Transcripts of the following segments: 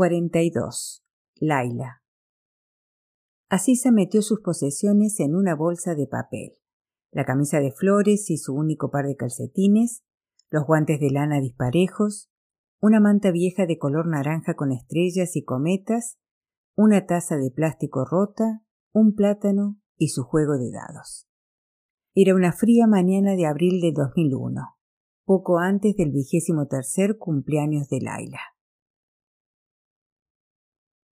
42. Laila. Asisa metió sus posesiones en una bolsa de papel, la camisa de flores y su único par de calcetines, los guantes de lana disparejos, una manta vieja de color naranja con estrellas y cometas, una taza de plástico rota, un plátano y su juego de dados. Era una fría mañana de abril de 2001, poco antes del vigésimo tercer cumpleaños de Laila.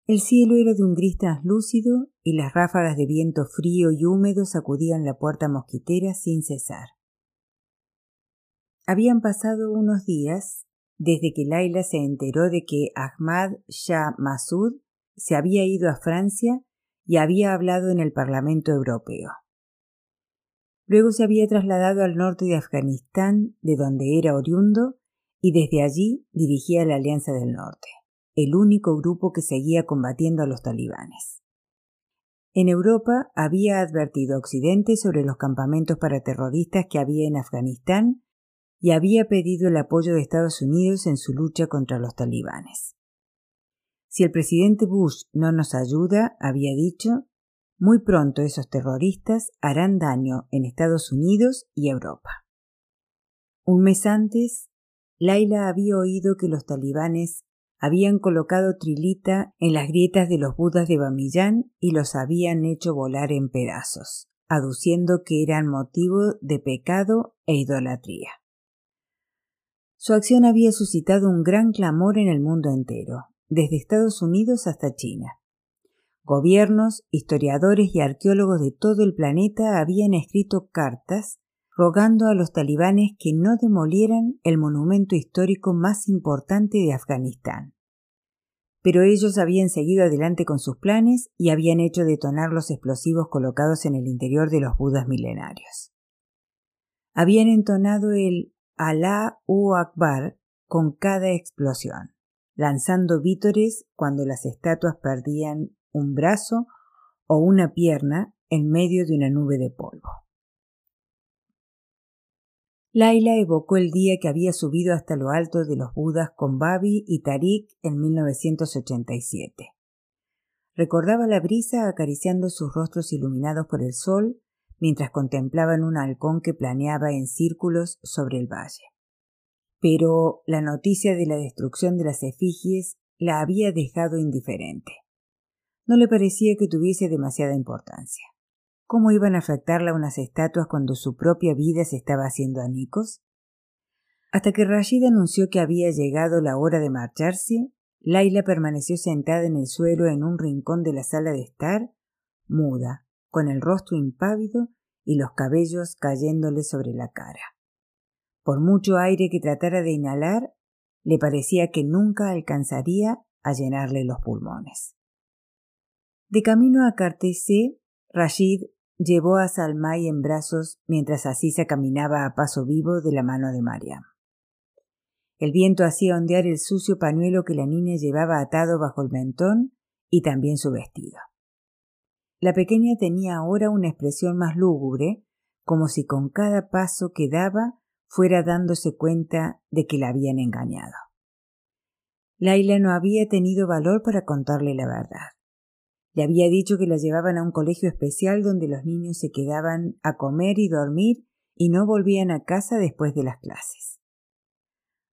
El cielo era de un gris translúcido y las ráfagas de viento frío y húmedo sacudían la puerta mosquitera sin cesar. Habían pasado unos días desde que Laila se enteró de que Ahmad Shah Massoud se había ido a Francia y había hablado en el Parlamento Europeo. Luego se había trasladado al norte de Afganistán, de donde era oriundo, y desde allí dirigía la Alianza del Norte el único grupo que seguía combatiendo a los talibanes. En Europa había advertido a Occidente sobre los campamentos para terroristas que había en Afganistán y había pedido el apoyo de Estados Unidos en su lucha contra los talibanes. Si el presidente Bush no nos ayuda, había dicho, muy pronto esos terroristas harán daño en Estados Unidos y Europa. Un mes antes, Laila había oído que los talibanes habían colocado trilita en las grietas de los budas de Bamillán y los habían hecho volar en pedazos, aduciendo que eran motivo de pecado e idolatría. Su acción había suscitado un gran clamor en el mundo entero, desde Estados Unidos hasta China. Gobiernos, historiadores y arqueólogos de todo el planeta habían escrito cartas rogando a los talibanes que no demolieran el monumento histórico más importante de Afganistán. Pero ellos habían seguido adelante con sus planes y habían hecho detonar los explosivos colocados en el interior de los budas milenarios. Habían entonado el Alá u Akbar con cada explosión, lanzando vítores cuando las estatuas perdían un brazo o una pierna en medio de una nube de polvo. Laila evocó el día que había subido hasta lo alto de los Budas con Babi y Tarik en 1987. Recordaba la brisa acariciando sus rostros iluminados por el sol mientras contemplaban un halcón que planeaba en círculos sobre el valle. Pero la noticia de la destrucción de las efigies la había dejado indiferente. No le parecía que tuviese demasiada importancia. ¿Cómo iban a afectarla unas estatuas cuando su propia vida se estaba haciendo anicos? Hasta que Rashid anunció que había llegado la hora de marcharse, Laila permaneció sentada en el suelo en un rincón de la sala de estar, muda, con el rostro impávido y los cabellos cayéndole sobre la cara. Por mucho aire que tratara de inhalar, le parecía que nunca alcanzaría a llenarle los pulmones. De camino a Cartesé, Rashid Llevó a Salmay en brazos mientras Asisa caminaba a paso vivo de la mano de Mariam. El viento hacía ondear el sucio pañuelo que la niña llevaba atado bajo el mentón y también su vestido. La pequeña tenía ahora una expresión más lúgubre, como si con cada paso que daba fuera dándose cuenta de que la habían engañado. Laila no había tenido valor para contarle la verdad. Le había dicho que la llevaban a un colegio especial donde los niños se quedaban a comer y dormir y no volvían a casa después de las clases.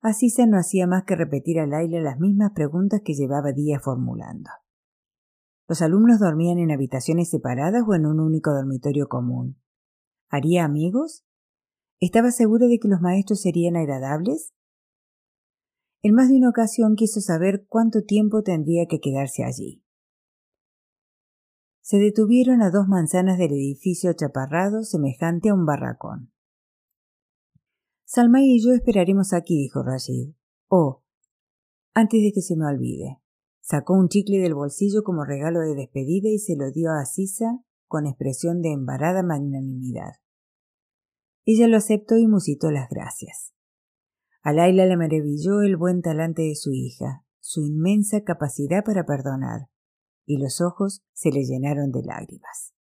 Asisa no hacía más que repetir a Laila las mismas preguntas que llevaba días formulando. ¿Los alumnos dormían en habitaciones separadas o en un único dormitorio común? ¿Haría amigos? ¿Estaba segura de que los maestros serían agradables? En más de una ocasión quiso saber cuánto tiempo tendría que quedarse allí. Se detuvieron a dos manzanas del edificio chaparrado semejante a un barracón. Salmay y yo esperaremos aquí, dijo Rashid. Oh, antes de que se me olvide. Sacó un chicle del bolsillo como regalo de despedida y se lo dio a Sisa con expresión de embarada magnanimidad. Ella lo aceptó y musitó las gracias. A Laila le maravilló el buen talante de su hija, su inmensa capacidad para perdonar, y los ojos se le llenaron de lágrimas.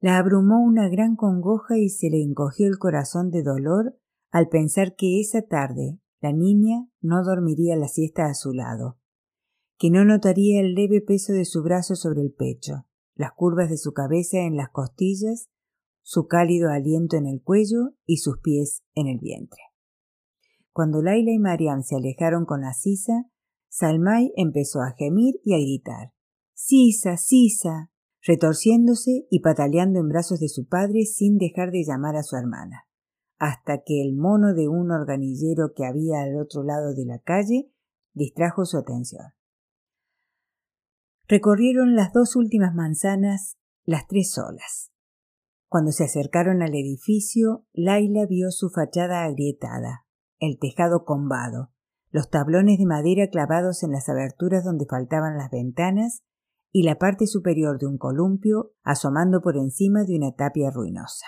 La abrumó una gran congoja y se le encogió el corazón de dolor al pensar que esa tarde la niña no dormiría la siesta a su lado, que no notaría el leve peso de su brazo sobre el pecho, las curvas de su cabeza en las costillas, su cálido aliento en el cuello y sus pies en el vientre. Cuando Laila y Mariam se alejaron con Asisa, Salmay empezó a gemir y a gritar. Sisa, Sisa, retorciéndose y pataleando en brazos de su padre sin dejar de llamar a su hermana, hasta que el mono de un organillero que había al otro lado de la calle distrajo su atención. Recorrieron las dos últimas manzanas, las tres solas. Cuando se acercaron al edificio, Laila vio su fachada agrietada, el tejado combado, los tablones de madera clavados en las aberturas donde faltaban las ventanas y la parte superior de un columpio asomando por encima de una tapia ruinosa.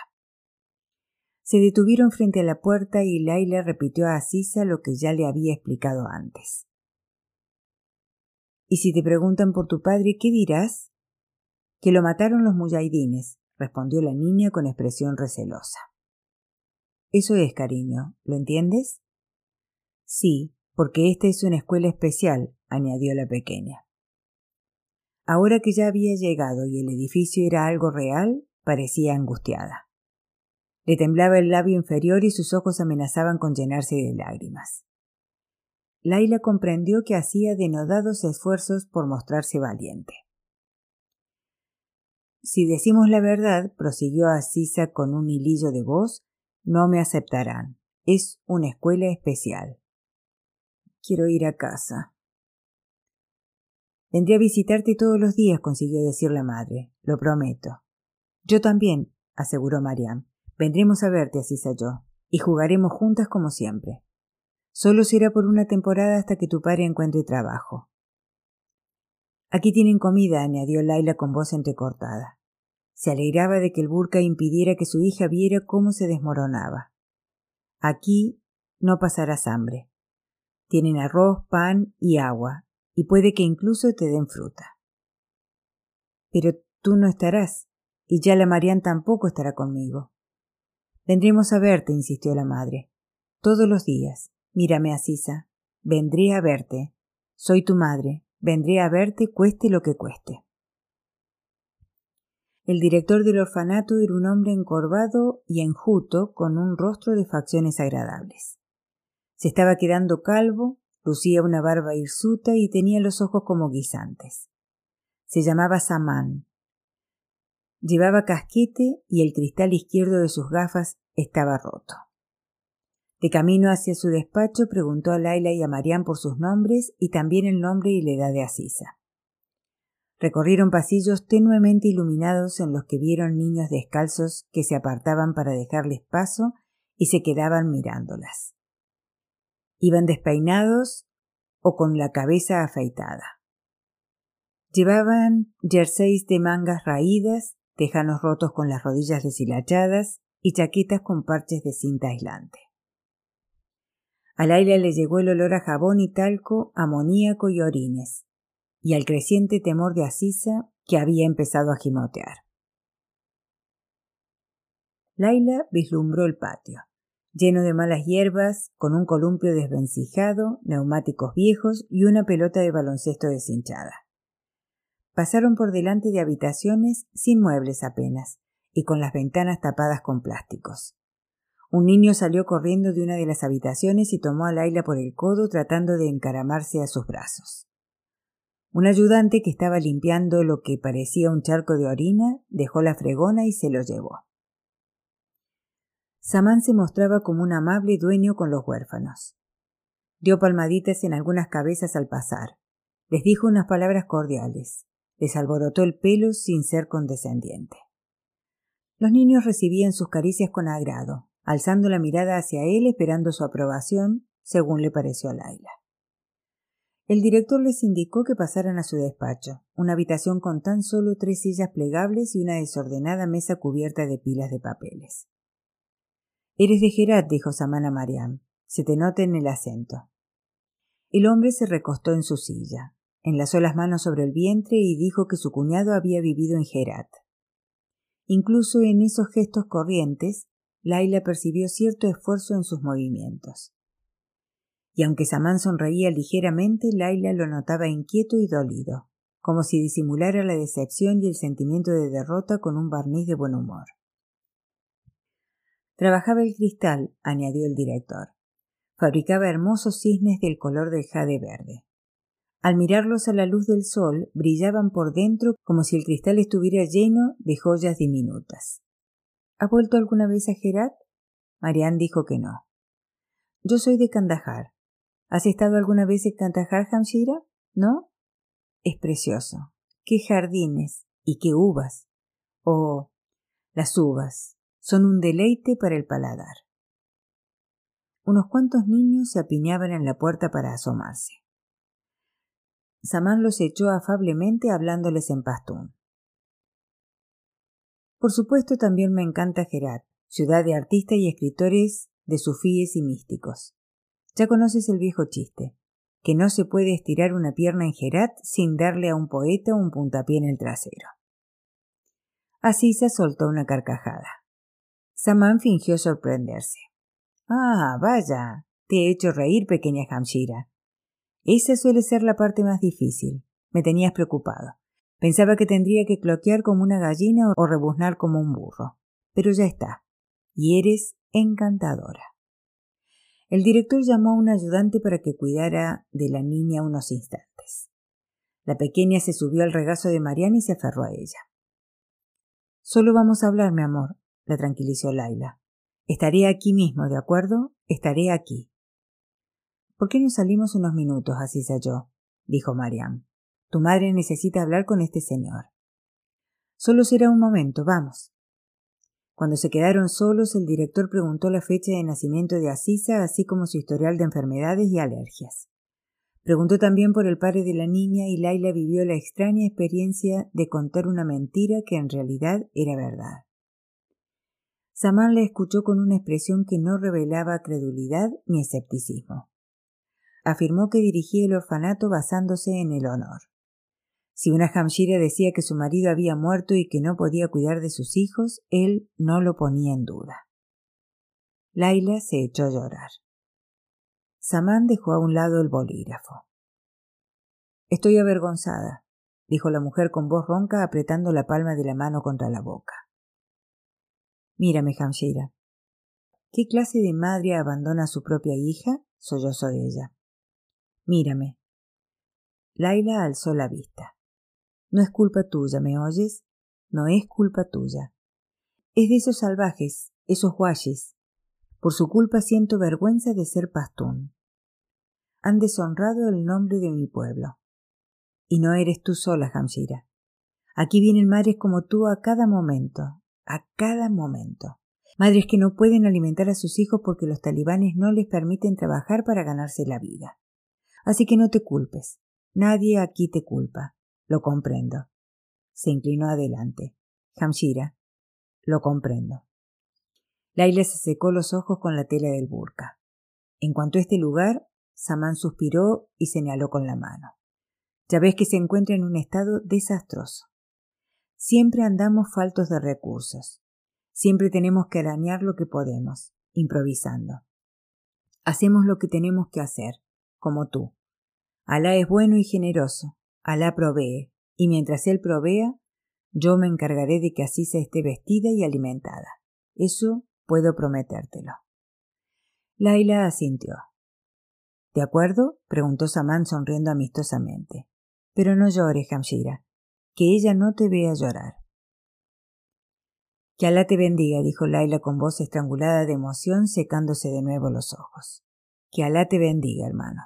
Se detuvieron frente a la puerta y Laila repitió a Asisa lo que ya le había explicado antes. ¿Y si te preguntan por tu padre, qué dirás? Que lo mataron los muyahidines, respondió la niña con expresión recelosa. Eso es, cariño, ¿lo entiendes? Sí, porque esta es una escuela especial, añadió la pequeña. Ahora que ya había llegado y el edificio era algo real, parecía angustiada. Le temblaba el labio inferior y sus ojos amenazaban con llenarse de lágrimas. Laila comprendió que hacía denodados esfuerzos por mostrarse valiente. Si decimos la verdad, prosiguió Asisa con un hilillo de voz, no me aceptarán. Es una escuela especial. Quiero ir a casa. Vendré a visitarte todos los días, consiguió decir la madre. Lo prometo. Yo también, aseguró Mariam. Vendremos a verte, Asisa yo, y jugaremos juntas como siempre. Solo será por una temporada hasta que tu padre encuentre trabajo. Aquí tienen comida, añadió Laila con voz entrecortada. Se alegraba de que el burka impidiera que su hija viera cómo se desmoronaba. Aquí no pasarás hambre. Tienen arroz, pan y agua, y puede que incluso te den fruta. Pero tú no estarás, y ya la Marian tampoco estará conmigo. Vendremos a verte, insistió la madre. Todos los días. Mírame, Asisa. Vendré a verte. Soy tu madre. Vendré a verte cueste lo que cueste. El director del orfanato era un hombre encorvado y enjuto con un rostro de facciones agradables. Se estaba quedando calvo, lucía una barba hirsuta y tenía los ojos como guisantes. Se llamaba Samán. Llevaba casquete y el cristal izquierdo de sus gafas estaba roto. De camino hacia su despacho preguntó a Laila y a Marián por sus nombres y también el nombre y la edad de Asisa. Recorrieron pasillos tenuemente iluminados en los que vieron niños descalzos que se apartaban para dejarles paso y se quedaban mirándolas. Iban despeinados o con la cabeza afeitada. Llevaban jerseys de mangas raídas, tejanos rotos con las rodillas deshilachadas y chaquetas con parches de cinta aislante. Al aire le llegó el olor a jabón y talco, amoníaco y orines y al creciente temor de Asisa que había empezado a gimotear. Laila vislumbró el patio, lleno de malas hierbas, con un columpio desvencijado, neumáticos viejos y una pelota de baloncesto deshinchada. Pasaron por delante de habitaciones sin muebles apenas, y con las ventanas tapadas con plásticos. Un niño salió corriendo de una de las habitaciones y tomó a Laila por el codo tratando de encaramarse a sus brazos. Un ayudante que estaba limpiando lo que parecía un charco de orina dejó la fregona y se lo llevó. Samán se mostraba como un amable dueño con los huérfanos. Dio palmaditas en algunas cabezas al pasar. Les dijo unas palabras cordiales. Les alborotó el pelo sin ser condescendiente. Los niños recibían sus caricias con agrado, alzando la mirada hacia él esperando su aprobación, según le pareció a Laila. El director les indicó que pasaran a su despacho, una habitación con tan solo tres sillas plegables y una desordenada mesa cubierta de pilas de papeles. Eres de Gerat, dijo Samana Mariam. Se te nota en el acento. El hombre se recostó en su silla, enlazó las manos sobre el vientre y dijo que su cuñado había vivido en Gerat. Incluso en esos gestos corrientes, Laila percibió cierto esfuerzo en sus movimientos y aunque Samán sonreía ligeramente, Laila lo notaba inquieto y dolido, como si disimulara la decepción y el sentimiento de derrota con un barniz de buen humor. Trabajaba el cristal, añadió el director. Fabricaba hermosos cisnes del color del jade verde. Al mirarlos a la luz del sol, brillaban por dentro como si el cristal estuviera lleno de joyas diminutas. ¿Ha vuelto alguna vez a Herat? Marianne dijo que no. Yo soy de Kandahar. ¿Has estado alguna vez en Kandahar, Hamshira? ¿No? Es precioso. Qué jardines y qué uvas. Oh, las uvas son un deleite para el paladar. Unos cuantos niños se apiñaban en la puerta para asomarse. Samán los echó afablemente hablándoles en pastún. Por supuesto también me encanta Gerat, ciudad de artistas y escritores de sufíes y místicos. Ya conoces el viejo chiste, que no se puede estirar una pierna en Gerat sin darle a un poeta un puntapié en el trasero. Así se soltó una carcajada. Samán fingió sorprenderse. Ah, vaya. Te he hecho reír, pequeña Hamshira. Esa suele ser la parte más difícil. Me tenías preocupado. Pensaba que tendría que cloquear como una gallina o rebuznar como un burro. Pero ya está. Y eres encantadora. El director llamó a un ayudante para que cuidara de la niña unos instantes. La pequeña se subió al regazo de Mariana y se aferró a ella. Solo vamos a hablar, mi amor, la tranquilizó Laila. Estaré aquí mismo, ¿de acuerdo? Estaré aquí. ¿Por qué no salimos unos minutos, así yo? dijo Mariam. Tu madre necesita hablar con este señor. Solo será un momento, vamos. Cuando se quedaron solos, el director preguntó la fecha de nacimiento de Asisa, así como su historial de enfermedades y alergias. Preguntó también por el padre de la niña y Laila vivió la extraña experiencia de contar una mentira que en realidad era verdad. Samán le escuchó con una expresión que no revelaba credulidad ni escepticismo. Afirmó que dirigía el orfanato basándose en el honor. Si una Hamshira decía que su marido había muerto y que no podía cuidar de sus hijos, él no lo ponía en duda. Laila se echó a llorar. Samán dejó a un lado el bolígrafo. Estoy avergonzada, dijo la mujer con voz ronca apretando la palma de la mano contra la boca. Mírame, Hamshira. ¿Qué clase de madre abandona a su propia hija? sollozó ella. Mírame. Laila alzó la vista. No es culpa tuya, ¿me oyes? No es culpa tuya. Es de esos salvajes, esos guayes. Por su culpa siento vergüenza de ser pastún. Han deshonrado el nombre de mi pueblo. Y no eres tú sola, Hamshira. Aquí vienen madres como tú a cada momento, a cada momento. Madres que no pueden alimentar a sus hijos porque los talibanes no les permiten trabajar para ganarse la vida. Así que no te culpes. Nadie aquí te culpa. Lo comprendo. Se inclinó adelante. Hamshira. Lo comprendo. Laila se secó los ojos con la tela del burka. En cuanto a este lugar, Samán suspiró y señaló con la mano. Ya ves que se encuentra en un estado desastroso. Siempre andamos faltos de recursos. Siempre tenemos que arañar lo que podemos, improvisando. Hacemos lo que tenemos que hacer, como tú. Alá es bueno y generoso. Alá provee, y mientras Él provea, yo me encargaré de que así se esté vestida y alimentada. Eso puedo prometértelo. Laila asintió. ¿De acuerdo? preguntó Samán sonriendo amistosamente. Pero no llores, Hamshira que ella no te vea llorar. Que Alá te bendiga, dijo Laila con voz estrangulada de emoción, secándose de nuevo los ojos. Que Alá te bendiga, hermano.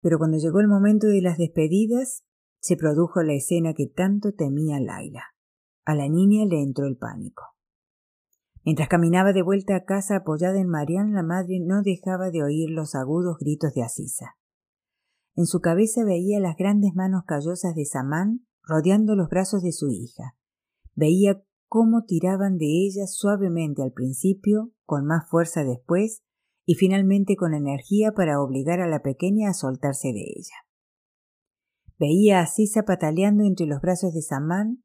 Pero cuando llegó el momento de las despedidas, se produjo la escena que tanto temía Laila. A la niña le entró el pánico. Mientras caminaba de vuelta a casa apoyada en Marián, la madre no dejaba de oír los agudos gritos de Asisa. En su cabeza veía las grandes manos callosas de Samán rodeando los brazos de su hija. Veía cómo tiraban de ella suavemente al principio, con más fuerza después, y finalmente con energía para obligar a la pequeña a soltarse de ella. Veía a Sisa pataleando entre los brazos de Samán,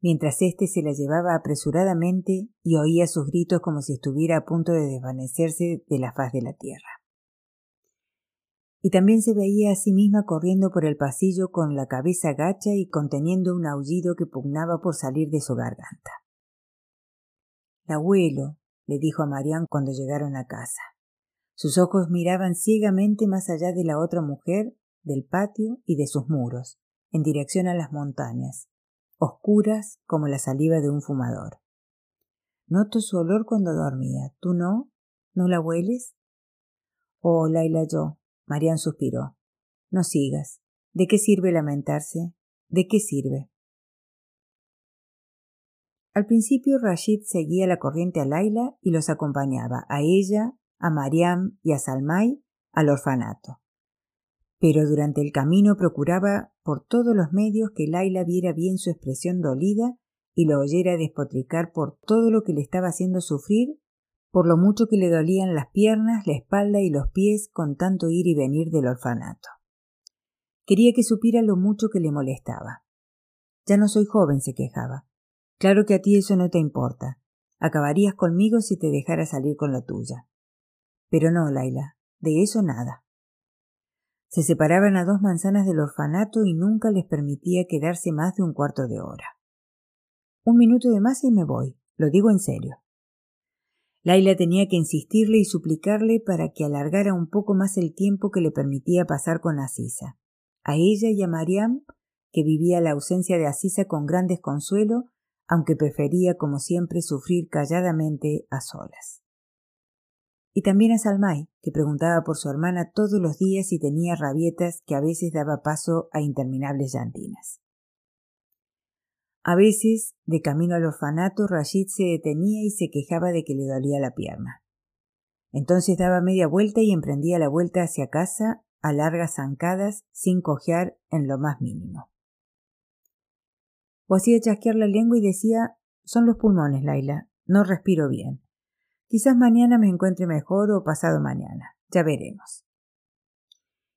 mientras éste se la llevaba apresuradamente y oía sus gritos como si estuviera a punto de desvanecerse de la faz de la tierra. Y también se veía a sí misma corriendo por el pasillo con la cabeza gacha y conteniendo un aullido que pugnaba por salir de su garganta. El abuelo, le dijo a Marián cuando llegaron a casa. Sus ojos miraban ciegamente más allá de la otra mujer, del patio y de sus muros, en dirección a las montañas, oscuras como la saliva de un fumador. Noto su olor cuando dormía. ¿Tú no? ¿No la hueles? Oh, Laila, yo. Marian suspiró. No sigas. ¿De qué sirve lamentarse? ¿De qué sirve? Al principio Rashid seguía la corriente a Laila y los acompañaba, a ella, a Mariam y a Salmay, al orfanato pero durante el camino procuraba por todos los medios que Laila viera bien su expresión dolida y lo oyera despotricar por todo lo que le estaba haciendo sufrir, por lo mucho que le dolían las piernas, la espalda y los pies con tanto ir y venir del orfanato. Quería que supiera lo mucho que le molestaba. Ya no soy joven, se quejaba. Claro que a ti eso no te importa. Acabarías conmigo si te dejara salir con la tuya. Pero no, Laila, de eso nada. Se separaban a dos manzanas del orfanato y nunca les permitía quedarse más de un cuarto de hora. Un minuto de más y me voy, lo digo en serio. Laila tenía que insistirle y suplicarle para que alargara un poco más el tiempo que le permitía pasar con Asisa. A ella y a Mariam, que vivía la ausencia de Asisa con gran desconsuelo, aunque prefería, como siempre, sufrir calladamente a solas y también a Salmay, que preguntaba por su hermana todos los días y tenía rabietas que a veces daba paso a interminables llantinas. A veces, de camino al orfanato, Rashid se detenía y se quejaba de que le dolía la pierna. Entonces daba media vuelta y emprendía la vuelta hacia casa a largas zancadas sin cojear en lo más mínimo. O hacía chasquear la lengua y decía Son los pulmones, Laila, no respiro bien. Quizás mañana me encuentre mejor o pasado mañana. Ya veremos.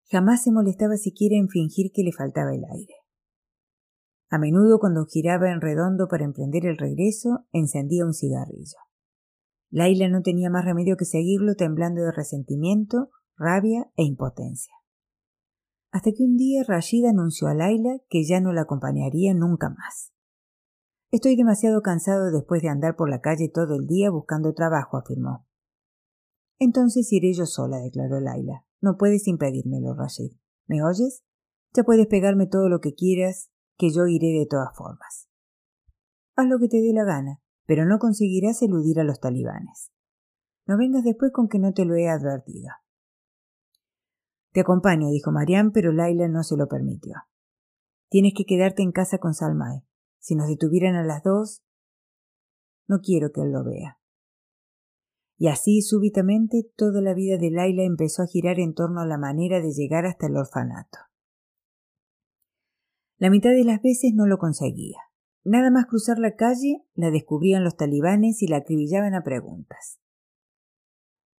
Jamás se molestaba siquiera en fingir que le faltaba el aire. A menudo cuando giraba en redondo para emprender el regreso, encendía un cigarrillo. Laila no tenía más remedio que seguirlo temblando de resentimiento, rabia e impotencia. Hasta que un día Rashid anunció a Laila que ya no la acompañaría nunca más. Estoy demasiado cansado después de andar por la calle todo el día buscando trabajo, afirmó. Entonces iré yo sola, declaró Laila. No puedes impedírmelo, Rashid. ¿Me oyes? Ya puedes pegarme todo lo que quieras, que yo iré de todas formas. Haz lo que te dé la gana, pero no conseguirás eludir a los talibanes. No vengas después con que no te lo he advertido. Te acompaño, dijo Mariam, pero Laila no se lo permitió. Tienes que quedarte en casa con Salmay. Si nos detuvieran a las dos, no quiero que él lo vea. Y así súbitamente toda la vida de Laila empezó a girar en torno a la manera de llegar hasta el orfanato. La mitad de las veces no lo conseguía. Nada más cruzar la calle, la descubrían los talibanes y la acribillaban a preguntas.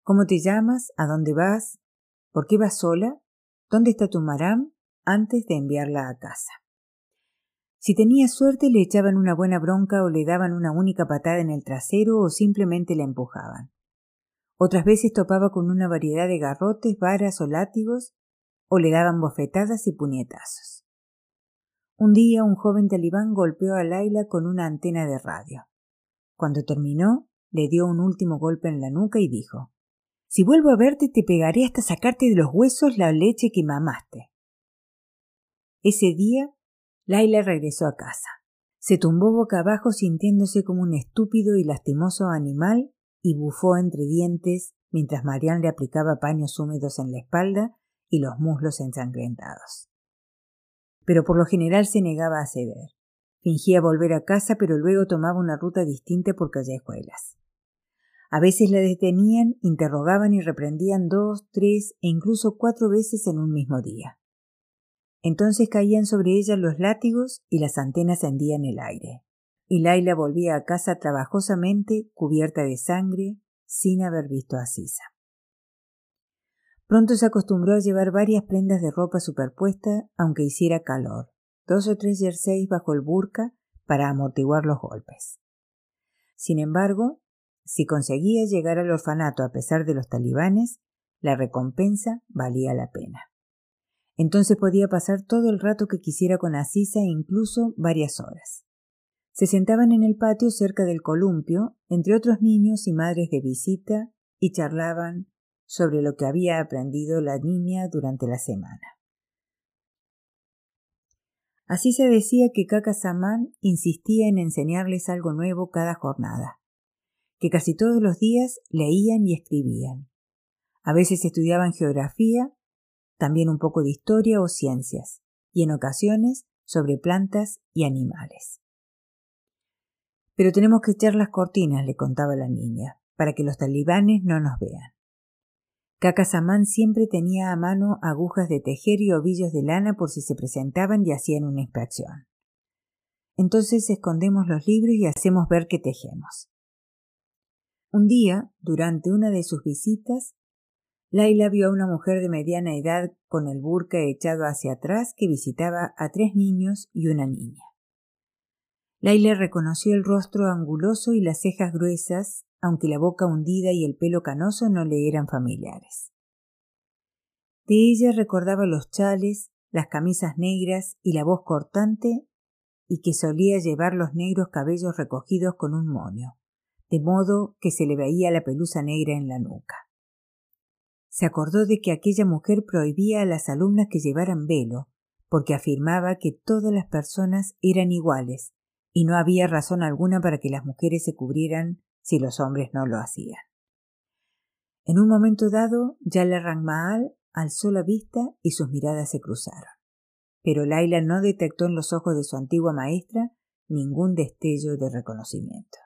¿Cómo te llamas? ¿A dónde vas? ¿Por qué vas sola? ¿Dónde está tu maram? antes de enviarla a casa. Si tenía suerte le echaban una buena bronca o le daban una única patada en el trasero o simplemente la empujaban. Otras veces topaba con una variedad de garrotes, varas o látigos, o le daban bofetadas y puñetazos. Un día un joven talibán golpeó a Laila con una antena de radio. Cuando terminó, le dio un último golpe en la nuca y dijo Si vuelvo a verte te pegaré hasta sacarte de los huesos la leche que mamaste. Ese día Laila regresó a casa. Se tumbó boca abajo sintiéndose como un estúpido y lastimoso animal y bufó entre dientes mientras Marian le aplicaba paños húmedos en la espalda y los muslos ensangrentados. Pero por lo general se negaba a ceder. Fingía volver a casa, pero luego tomaba una ruta distinta por callejuelas. A veces la detenían, interrogaban y reprendían dos, tres e incluso cuatro veces en un mismo día. Entonces caían sobre ella los látigos y las antenas hendían el aire. Y Laila volvía a casa trabajosamente, cubierta de sangre, sin haber visto a Sisa. Pronto se acostumbró a llevar varias prendas de ropa superpuesta, aunque hiciera calor, dos o tres jerseys bajo el burka, para amortiguar los golpes. Sin embargo, si conseguía llegar al orfanato a pesar de los talibanes, la recompensa valía la pena. Entonces podía pasar todo el rato que quisiera con Asisa e incluso varias horas. Se sentaban en el patio cerca del columpio, entre otros niños y madres de visita, y charlaban sobre lo que había aprendido la niña durante la semana. Así se decía que Kaka insistía en enseñarles algo nuevo cada jornada, que casi todos los días leían y escribían. A veces estudiaban geografía, también un poco de historia o ciencias, y en ocasiones sobre plantas y animales. Pero tenemos que echar las cortinas, le contaba la niña, para que los talibanes no nos vean. Samán siempre tenía a mano agujas de tejer y ovillos de lana por si se presentaban y hacían una inspección. Entonces escondemos los libros y hacemos ver que tejemos. Un día, durante una de sus visitas, Laila vio a una mujer de mediana edad con el burka echado hacia atrás que visitaba a tres niños y una niña. Laila reconoció el rostro anguloso y las cejas gruesas, aunque la boca hundida y el pelo canoso no le eran familiares. De ella recordaba los chales, las camisas negras y la voz cortante, y que solía llevar los negros cabellos recogidos con un moño, de modo que se le veía la pelusa negra en la nuca. Se acordó de que aquella mujer prohibía a las alumnas que llevaran velo, porque afirmaba que todas las personas eran iguales, y no había razón alguna para que las mujeres se cubrieran si los hombres no lo hacían. En un momento dado, Yala Rangmaal alzó la vista y sus miradas se cruzaron. Pero Laila no detectó en los ojos de su antigua maestra ningún destello de reconocimiento.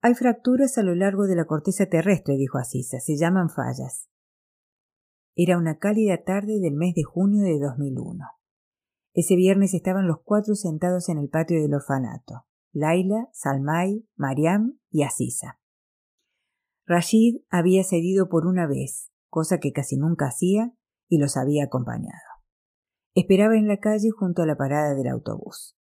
Hay fracturas a lo largo de la corteza terrestre, dijo Asisa, se llaman fallas. Era una cálida tarde del mes de junio de 2001. Ese viernes estaban los cuatro sentados en el patio del orfanato. Laila, Salmay, Mariam y Asisa. Rashid había cedido por una vez, cosa que casi nunca hacía, y los había acompañado. Esperaba en la calle junto a la parada del autobús.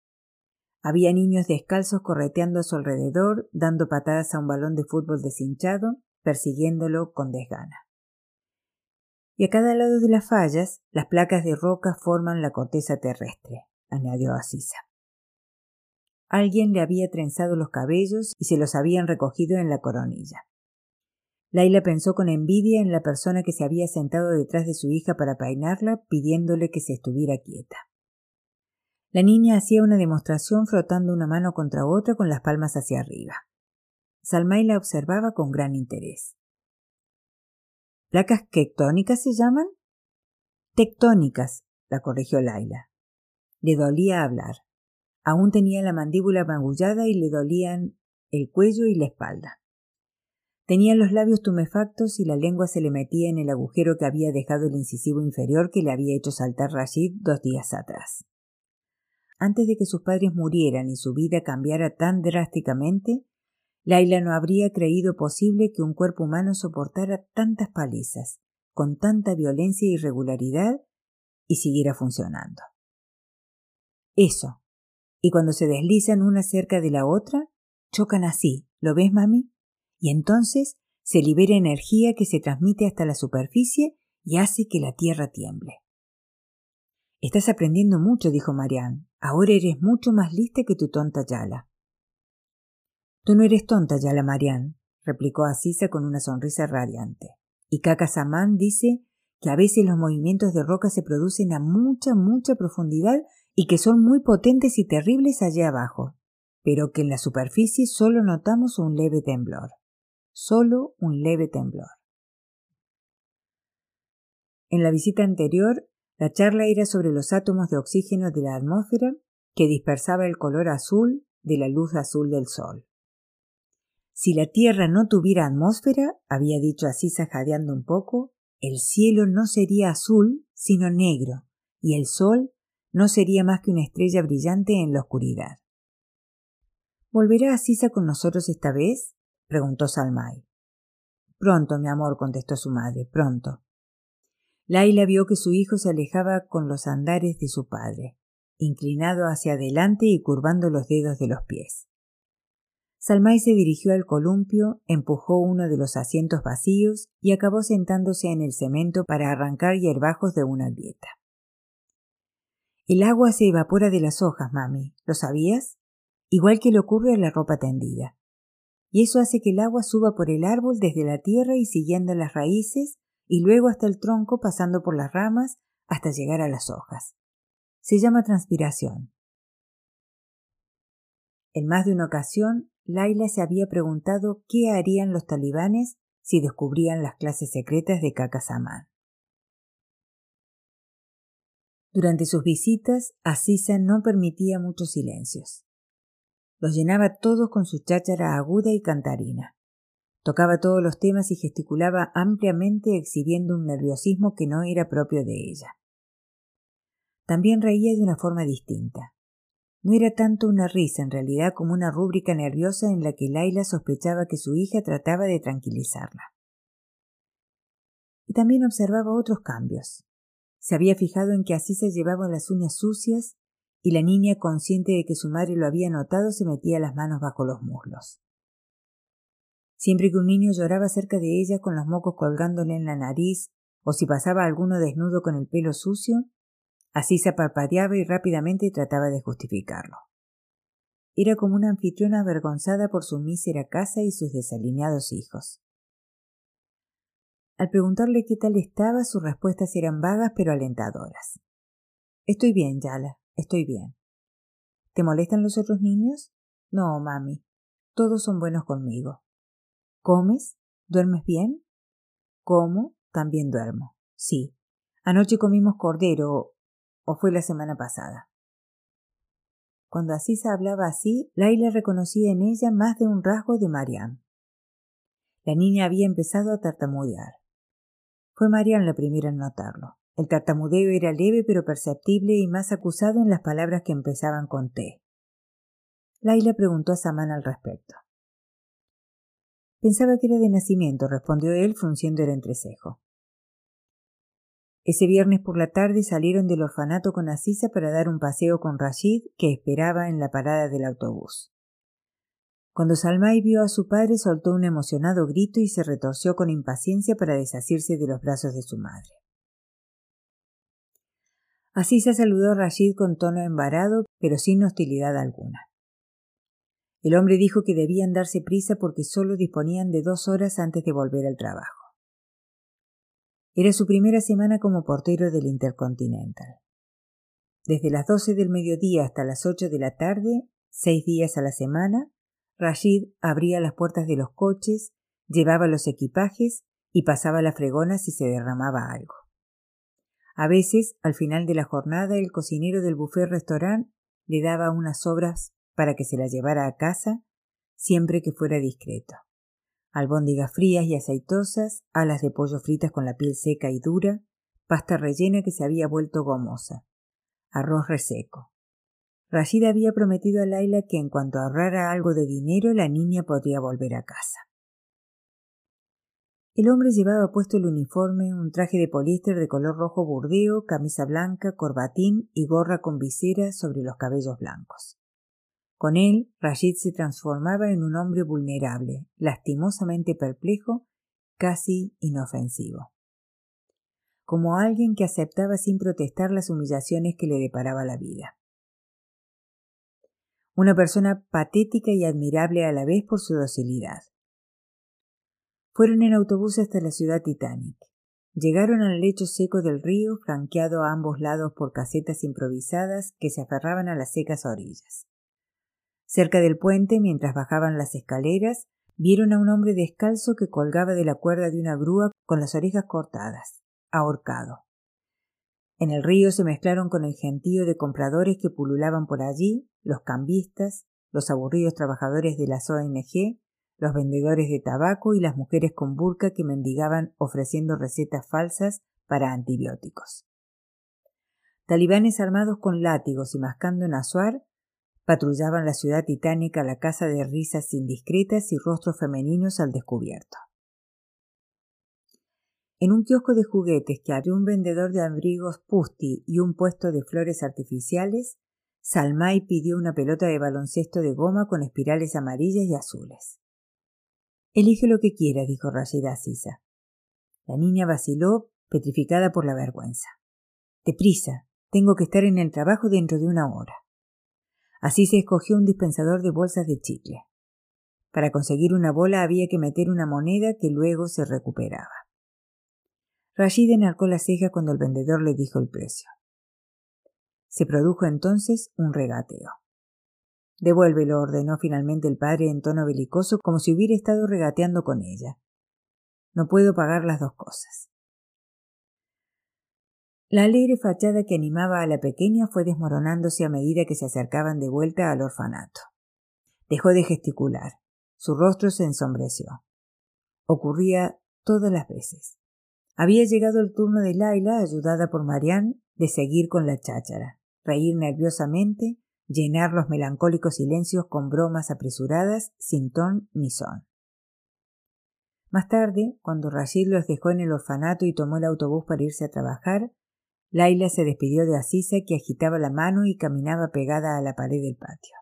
Había niños descalzos correteando a su alrededor, dando patadas a un balón de fútbol deshinchado, persiguiéndolo con desgana y a cada lado de las fallas las placas de roca forman la corteza terrestre, añadió Asisa. Alguien le había trenzado los cabellos y se los habían recogido en la coronilla. Laila pensó con envidia en la persona que se había sentado detrás de su hija para peinarla, pidiéndole que se estuviera quieta. La niña hacía una demostración frotando una mano contra otra con las palmas hacia arriba. Salmay la observaba con gran interés. ¿Placas tectónicas se llaman? Tectónicas, la corrigió Laila. Le dolía hablar. Aún tenía la mandíbula magullada y le dolían el cuello y la espalda. Tenía los labios tumefactos y la lengua se le metía en el agujero que había dejado el incisivo inferior que le había hecho saltar Rashid dos días atrás. Antes de que sus padres murieran y su vida cambiara tan drásticamente, Laila no habría creído posible que un cuerpo humano soportara tantas palizas, con tanta violencia e irregularidad, y siguiera funcionando. Eso. Y cuando se deslizan una cerca de la otra, chocan así, ¿lo ves, mami? Y entonces se libera energía que se transmite hasta la superficie y hace que la tierra tiemble. Estás aprendiendo mucho, dijo Marianne. Ahora eres mucho más lista que tu tonta Yala. Tú no eres tonta, Yala Marian, replicó Asisa con una sonrisa radiante. Y Kaka Saman dice que a veces los movimientos de roca se producen a mucha, mucha profundidad y que son muy potentes y terribles allá abajo, pero que en la superficie solo notamos un leve temblor. Solo un leve temblor. En la visita anterior, la charla era sobre los átomos de oxígeno de la atmósfera que dispersaba el color azul de la luz azul del sol. Si la Tierra no tuviera atmósfera, había dicho así jadeando un poco, el cielo no sería azul, sino negro, y el sol no sería más que una estrella brillante en la oscuridad. ¿Volverá Asisa con nosotros esta vez? preguntó Salmay. Pronto, mi amor, contestó su madre, pronto. Laila vio que su hijo se alejaba con los andares de su padre. inclinado hacia adelante y curvando los dedos de los pies. Salmay se dirigió al columpio, empujó uno de los asientos vacíos y acabó sentándose en el cemento para arrancar hierbajos de una grieta. El agua se evapora de las hojas, mami. ¿Lo sabías? Igual que le ocurre a la ropa tendida. Y eso hace que el agua suba por el árbol desde la tierra y siguiendo las raíces y luego hasta el tronco pasando por las ramas hasta llegar a las hojas. Se llama transpiración. En más de una ocasión, Laila se había preguntado qué harían los talibanes si descubrían las clases secretas de Kakasaman. Durante sus visitas, Asisa no permitía muchos silencios. Los llenaba todos con su cháchara aguda y cantarina. Tocaba todos los temas y gesticulaba ampliamente exhibiendo un nerviosismo que no era propio de ella. También reía de una forma distinta. No era tanto una risa en realidad como una rúbrica nerviosa en la que Laila sospechaba que su hija trataba de tranquilizarla. Y también observaba otros cambios. Se había fijado en que así se llevaban las uñas sucias y la niña, consciente de que su madre lo había notado, se metía las manos bajo los muslos. Siempre que un niño lloraba cerca de ella con los mocos colgándole en la nariz, o si pasaba alguno desnudo con el pelo sucio, así se parpadeaba y rápidamente trataba de justificarlo. Era como una anfitriona avergonzada por su mísera casa y sus desalineados hijos. Al preguntarle qué tal estaba, sus respuestas eran vagas pero alentadoras. Estoy bien, Yala, estoy bien. ¿Te molestan los otros niños? No, mami. Todos son buenos conmigo. ¿Comes? ¿Duermes bien? ¿Cómo? También duermo. Sí. Anoche comimos cordero. ¿O fue la semana pasada? Cuando Asisa hablaba así, Laila reconocía en ella más de un rasgo de Mariam. La niña había empezado a tartamudear. Fue Marian la primera en notarlo. El tartamudeo era leve pero perceptible y más acusado en las palabras que empezaban con T. Laila preguntó a Saman al respecto. Pensaba que era de nacimiento, respondió él frunciendo el entrecejo. Ese viernes por la tarde salieron del orfanato con Asisa para dar un paseo con Rashid, que esperaba en la parada del autobús. Cuando Salmay vio a su padre soltó un emocionado grito y se retorció con impaciencia para desasirse de los brazos de su madre. Así se saludó Rashid con tono embarado, pero sin hostilidad alguna. El hombre dijo que debían darse prisa porque solo disponían de dos horas antes de volver al trabajo. Era su primera semana como portero del Intercontinental. Desde las doce del mediodía hasta las ocho de la tarde, seis días a la semana, Rashid abría las puertas de los coches, llevaba los equipajes y pasaba la fregona si se derramaba algo. A veces, al final de la jornada, el cocinero del buffet restaurant le daba unas sobras para que se las llevara a casa, siempre que fuera discreto. Albóndigas frías y aceitosas, alas de pollo fritas con la piel seca y dura, pasta rellena que se había vuelto gomosa, arroz reseco, Rashid había prometido a Laila que en cuanto ahorrara algo de dinero la niña podría volver a casa. El hombre llevaba puesto el uniforme, un traje de poliéster de color rojo burdeo, camisa blanca, corbatín y gorra con visera sobre los cabellos blancos. Con él, Rashid se transformaba en un hombre vulnerable, lastimosamente perplejo, casi inofensivo. Como alguien que aceptaba sin protestar las humillaciones que le deparaba la vida una persona patética y admirable a la vez por su docilidad. Fueron en autobús hasta la ciudad Titanic. Llegaron al lecho seco del río, flanqueado a ambos lados por casetas improvisadas que se aferraban a las secas orillas. Cerca del puente, mientras bajaban las escaleras, vieron a un hombre descalzo que colgaba de la cuerda de una grúa con las orejas cortadas, ahorcado. En el río se mezclaron con el gentío de compradores que pululaban por allí, los cambistas, los aburridos trabajadores de las ONG, los vendedores de tabaco y las mujeres con burka que mendigaban ofreciendo recetas falsas para antibióticos. Talibanes armados con látigos y mascando en azuar patrullaban la ciudad titánica a la casa de risas indiscretas y rostros femeninos al descubierto. En un kiosco de juguetes que abrió un vendedor de abrigos Pusti y un puesto de flores artificiales, Salmai pidió una pelota de baloncesto de goma con espirales amarillas y azules. Elige lo que quiera, dijo Rashida Sisa. La niña vaciló, petrificada por la vergüenza. Deprisa, tengo que estar en el trabajo dentro de una hora. Así se escogió un dispensador de bolsas de chicle. Para conseguir una bola había que meter una moneda que luego se recuperaba. Rashid enarcó la ceja cuando el vendedor le dijo el precio. Se produjo entonces un regateo. Devuélvelo, ordenó finalmente el padre en tono belicoso, como si hubiera estado regateando con ella. No puedo pagar las dos cosas. La alegre fachada que animaba a la pequeña fue desmoronándose a medida que se acercaban de vuelta al orfanato. Dejó de gesticular. Su rostro se ensombreció. Ocurría todas las veces. Había llegado el turno de Laila, ayudada por Marianne, de seguir con la cháchara, reír nerviosamente, llenar los melancólicos silencios con bromas apresuradas, sin ton ni son. Más tarde, cuando Rashid los dejó en el orfanato y tomó el autobús para irse a trabajar, Laila se despidió de Asisa que agitaba la mano y caminaba pegada a la pared del patio.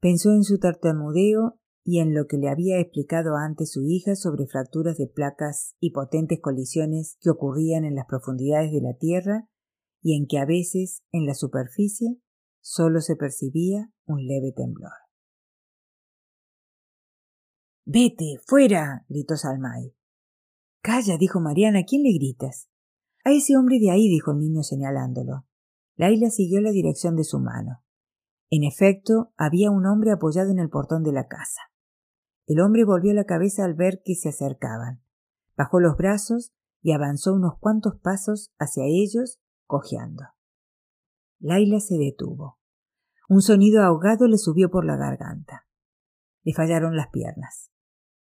Pensó en su tartamudeo y en lo que le había explicado antes su hija sobre fracturas de placas y potentes colisiones que ocurrían en las profundidades de la Tierra y en que a veces, en la superficie, solo se percibía un leve temblor. Vete, fuera. gritó Salmay. Calla, dijo Mariana, ¿a quién le gritas? A ese hombre de ahí, dijo el niño señalándolo. Laila siguió la dirección de su mano. En efecto, había un hombre apoyado en el portón de la casa. El hombre volvió la cabeza al ver que se acercaban. Bajó los brazos y avanzó unos cuantos pasos hacia ellos, cojeando. Laila se detuvo. Un sonido ahogado le subió por la garganta. Le fallaron las piernas.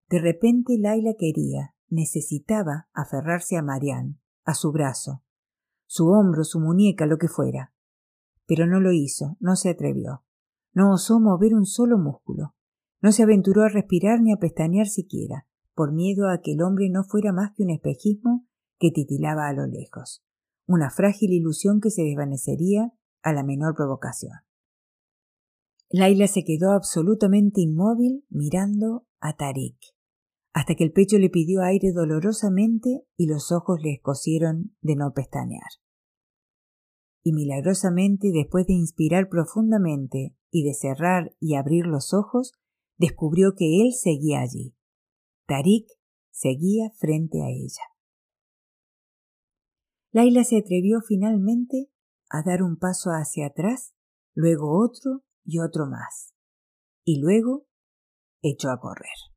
De repente Laila quería, necesitaba aferrarse a Marianne, a su brazo, su hombro, su muñeca, lo que fuera. Pero no lo hizo, no se atrevió. No osó mover un solo músculo. No se aventuró a respirar ni a pestañear siquiera, por miedo a que el hombre no fuera más que un espejismo que titilaba a lo lejos, una frágil ilusión que se desvanecería a la menor provocación. Laila se quedó absolutamente inmóvil mirando a Tarik hasta que el pecho le pidió aire dolorosamente y los ojos le escocieron de no pestañear. Y milagrosamente, después de inspirar profundamente y de cerrar y abrir los ojos, descubrió que él seguía allí. Tarik seguía frente a ella. Laila se atrevió finalmente a dar un paso hacia atrás, luego otro y otro más, y luego echó a correr.